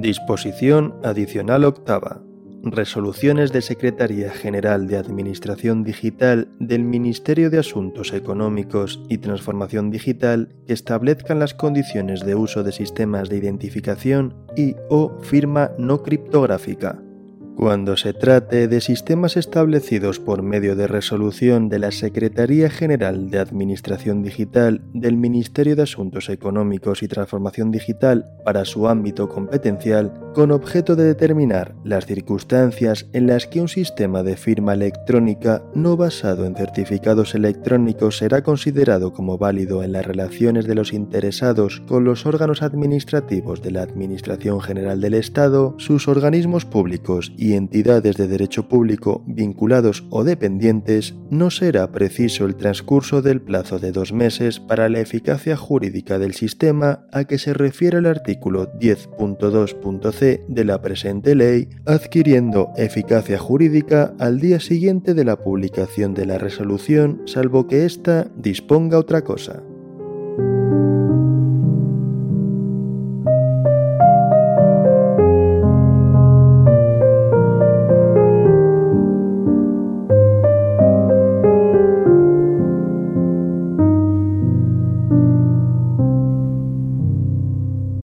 Disposición adicional octava. Resoluciones de Secretaría General de Administración Digital del Ministerio de Asuntos Económicos y Transformación Digital que establezcan las condiciones de uso de sistemas de identificación y o firma no criptográfica cuando se trate de sistemas establecidos por medio de resolución de la Secretaría General de Administración Digital del Ministerio de Asuntos Económicos y Transformación Digital para su ámbito competencial, con objeto de determinar las circunstancias en las que un sistema de firma electrónica no basado en certificados electrónicos será considerado como válido en las relaciones de los interesados con los órganos administrativos de la Administración General del Estado, sus organismos públicos y entidades de derecho público vinculados o dependientes, no será preciso el transcurso del plazo de dos meses para la eficacia jurídica del sistema a que se refiere el artículo 10.2.c de la presente ley, adquiriendo eficacia jurídica al día siguiente de la publicación de la resolución, salvo que ésta disponga otra cosa.